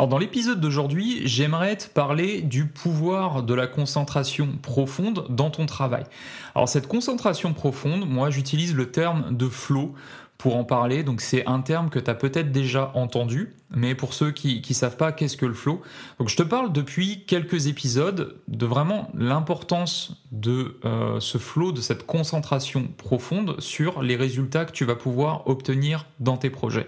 Alors dans l'épisode d'aujourd'hui, j'aimerais te parler du pouvoir de la concentration profonde dans ton travail. Alors cette concentration profonde, moi j'utilise le terme de flow pour en parler. Donc c'est un terme que tu as peut-être déjà entendu, mais pour ceux qui ne savent pas qu'est-ce que le flow? Donc je te parle depuis quelques épisodes de vraiment l'importance de euh, ce flow, de cette concentration profonde sur les résultats que tu vas pouvoir obtenir dans tes projets.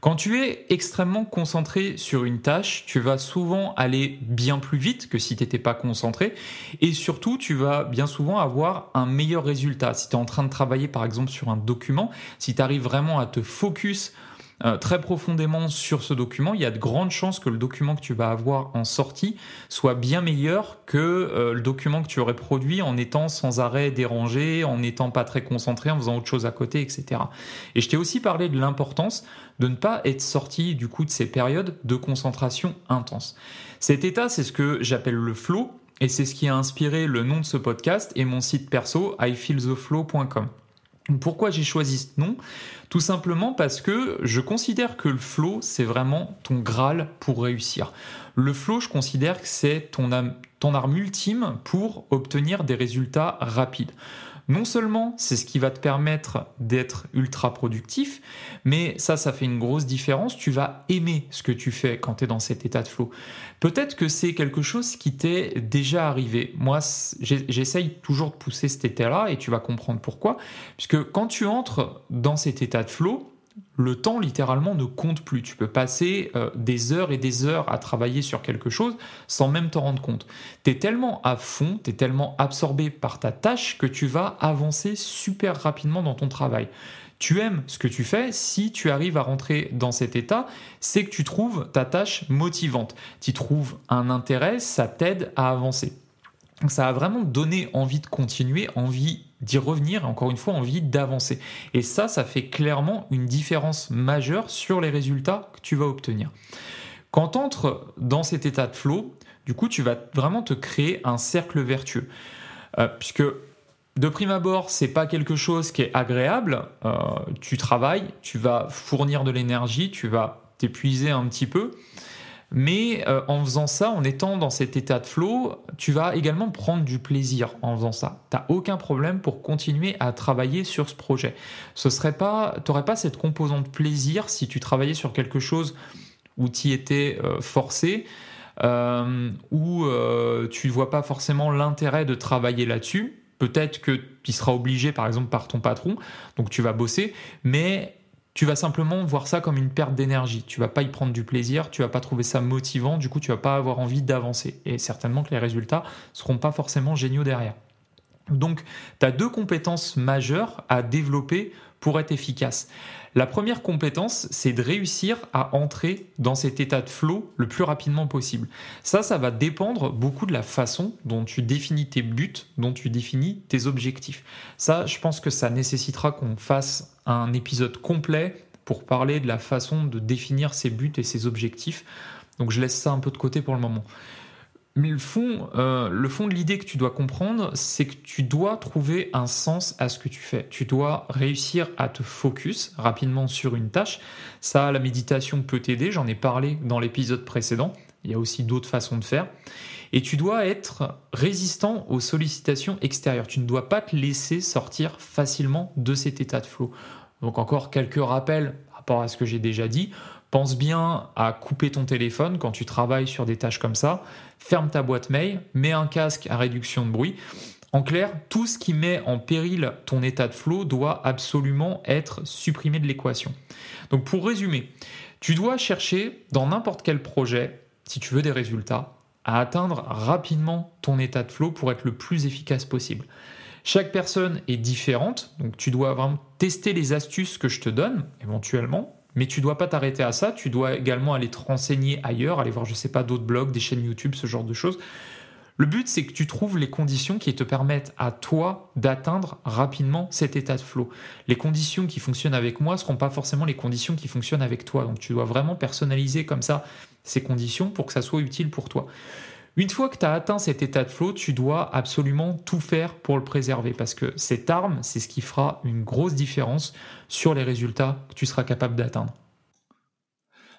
Quand tu es extrêmement concentré sur une tâche, tu vas souvent aller bien plus vite que si tu n'étais pas concentré et surtout tu vas bien souvent avoir un meilleur résultat. Si tu es en train de travailler par exemple sur un document, si tu arrives vraiment à te focus euh, très profondément sur ce document, il y a de grandes chances que le document que tu vas avoir en sortie soit bien meilleur que euh, le document que tu aurais produit en étant sans arrêt dérangé, en n'étant pas très concentré, en faisant autre chose à côté, etc. Et je t'ai aussi parlé de l'importance de ne pas être sorti du coup de ces périodes de concentration intense. Cet état, c'est ce que j'appelle le flow, et c'est ce qui a inspiré le nom de ce podcast et mon site perso, ifeeltheflow.com. Pourquoi j'ai choisi ce nom? Tout simplement parce que je considère que le flow, c'est vraiment ton Graal pour réussir. Le flow, je considère que c'est ton, ton arme ultime pour obtenir des résultats rapides. Non seulement c'est ce qui va te permettre d'être ultra productif, mais ça, ça fait une grosse différence. Tu vas aimer ce que tu fais quand tu es dans cet état de flow. Peut-être que c'est quelque chose qui t'est déjà arrivé. Moi, j'essaye toujours de pousser cet état-là et tu vas comprendre pourquoi. Puisque quand tu entres dans cet état de flow, le temps littéralement ne compte plus. Tu peux passer euh, des heures et des heures à travailler sur quelque chose sans même t'en rendre compte. Tu es tellement à fond, tu es tellement absorbé par ta tâche que tu vas avancer super rapidement dans ton travail. Tu aimes ce que tu fais, si tu arrives à rentrer dans cet état, c'est que tu trouves ta tâche motivante. Tu trouves un intérêt, ça t'aide à avancer. Ça a vraiment donné envie de continuer, envie d'y revenir, encore une fois, envie d'avancer. Et ça, ça fait clairement une différence majeure sur les résultats que tu vas obtenir. Quand tu entres dans cet état de flow, du coup, tu vas vraiment te créer un cercle vertueux. Euh, puisque de prime abord, c'est pas quelque chose qui est agréable. Euh, tu travailles, tu vas fournir de l'énergie, tu vas t'épuiser un petit peu. Mais euh, en faisant ça, en étant dans cet état de flow, tu vas également prendre du plaisir en faisant ça. Tu n'as aucun problème pour continuer à travailler sur ce projet. Ce serait pas, n'aurais pas cette composante plaisir si tu travaillais sur quelque chose où tu étais euh, forcé, euh, où tu ne vois pas forcément l'intérêt de travailler là-dessus. Peut-être que tu seras obligé, par exemple, par ton patron, donc tu vas bosser, mais tu vas simplement voir ça comme une perte d'énergie. Tu vas pas y prendre du plaisir, tu vas pas trouver ça motivant, du coup tu vas pas avoir envie d'avancer. Et certainement que les résultats seront pas forcément géniaux derrière. Donc tu as deux compétences majeures à développer pour être efficace. La première compétence, c'est de réussir à entrer dans cet état de flow le plus rapidement possible. Ça, ça va dépendre beaucoup de la façon dont tu définis tes buts, dont tu définis tes objectifs. Ça, je pense que ça nécessitera qu'on fasse un épisode complet pour parler de la façon de définir ses buts et ses objectifs. Donc je laisse ça un peu de côté pour le moment. Mais le fond, euh, le fond de l'idée que tu dois comprendre, c'est que tu dois trouver un sens à ce que tu fais. Tu dois réussir à te focus rapidement sur une tâche. Ça, la méditation peut t'aider. J'en ai parlé dans l'épisode précédent. Il y a aussi d'autres façons de faire. Et tu dois être résistant aux sollicitations extérieures. Tu ne dois pas te laisser sortir facilement de cet état de flow. Donc encore quelques rappels par rapport à ce que j'ai déjà dit. Pense bien à couper ton téléphone quand tu travailles sur des tâches comme ça. Ferme ta boîte mail, mets un casque à réduction de bruit. En clair, tout ce qui met en péril ton état de flow doit absolument être supprimé de l'équation. Donc pour résumer, tu dois chercher dans n'importe quel projet, si tu veux des résultats, à atteindre rapidement ton état de flow pour être le plus efficace possible. Chaque personne est différente, donc tu dois vraiment tester les astuces que je te donne éventuellement mais tu dois pas t'arrêter à ça, tu dois également aller te renseigner ailleurs, aller voir, je sais pas, d'autres blogs, des chaînes YouTube, ce genre de choses, Le but, c'est que tu trouves les conditions qui te permettent à toi d'atteindre rapidement cet état de flow. Les conditions qui fonctionnent avec moi ne seront pas forcément les conditions qui fonctionnent avec toi. Donc tu dois vraiment personnaliser comme ça ces conditions pour que ça soit utile pour toi. Une fois que tu as atteint cet état de flow, tu dois absolument tout faire pour le préserver parce que cette arme, c'est ce qui fera une grosse différence sur les résultats que tu seras capable d'atteindre.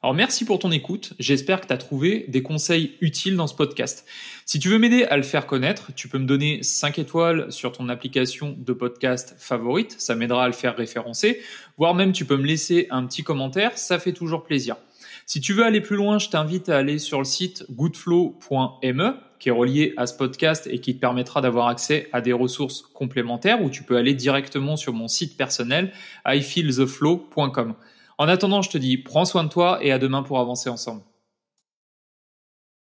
Alors merci pour ton écoute, j'espère que tu as trouvé des conseils utiles dans ce podcast. Si tu veux m'aider à le faire connaître, tu peux me donner 5 étoiles sur ton application de podcast favorite, ça m'aidera à le faire référencer, voire même tu peux me laisser un petit commentaire, ça fait toujours plaisir. Si tu veux aller plus loin, je t'invite à aller sur le site goodflow.me qui est relié à ce podcast et qui te permettra d'avoir accès à des ressources complémentaires ou tu peux aller directement sur mon site personnel ifeeltheflow.com. En attendant, je te dis, prends soin de toi et à demain pour avancer ensemble.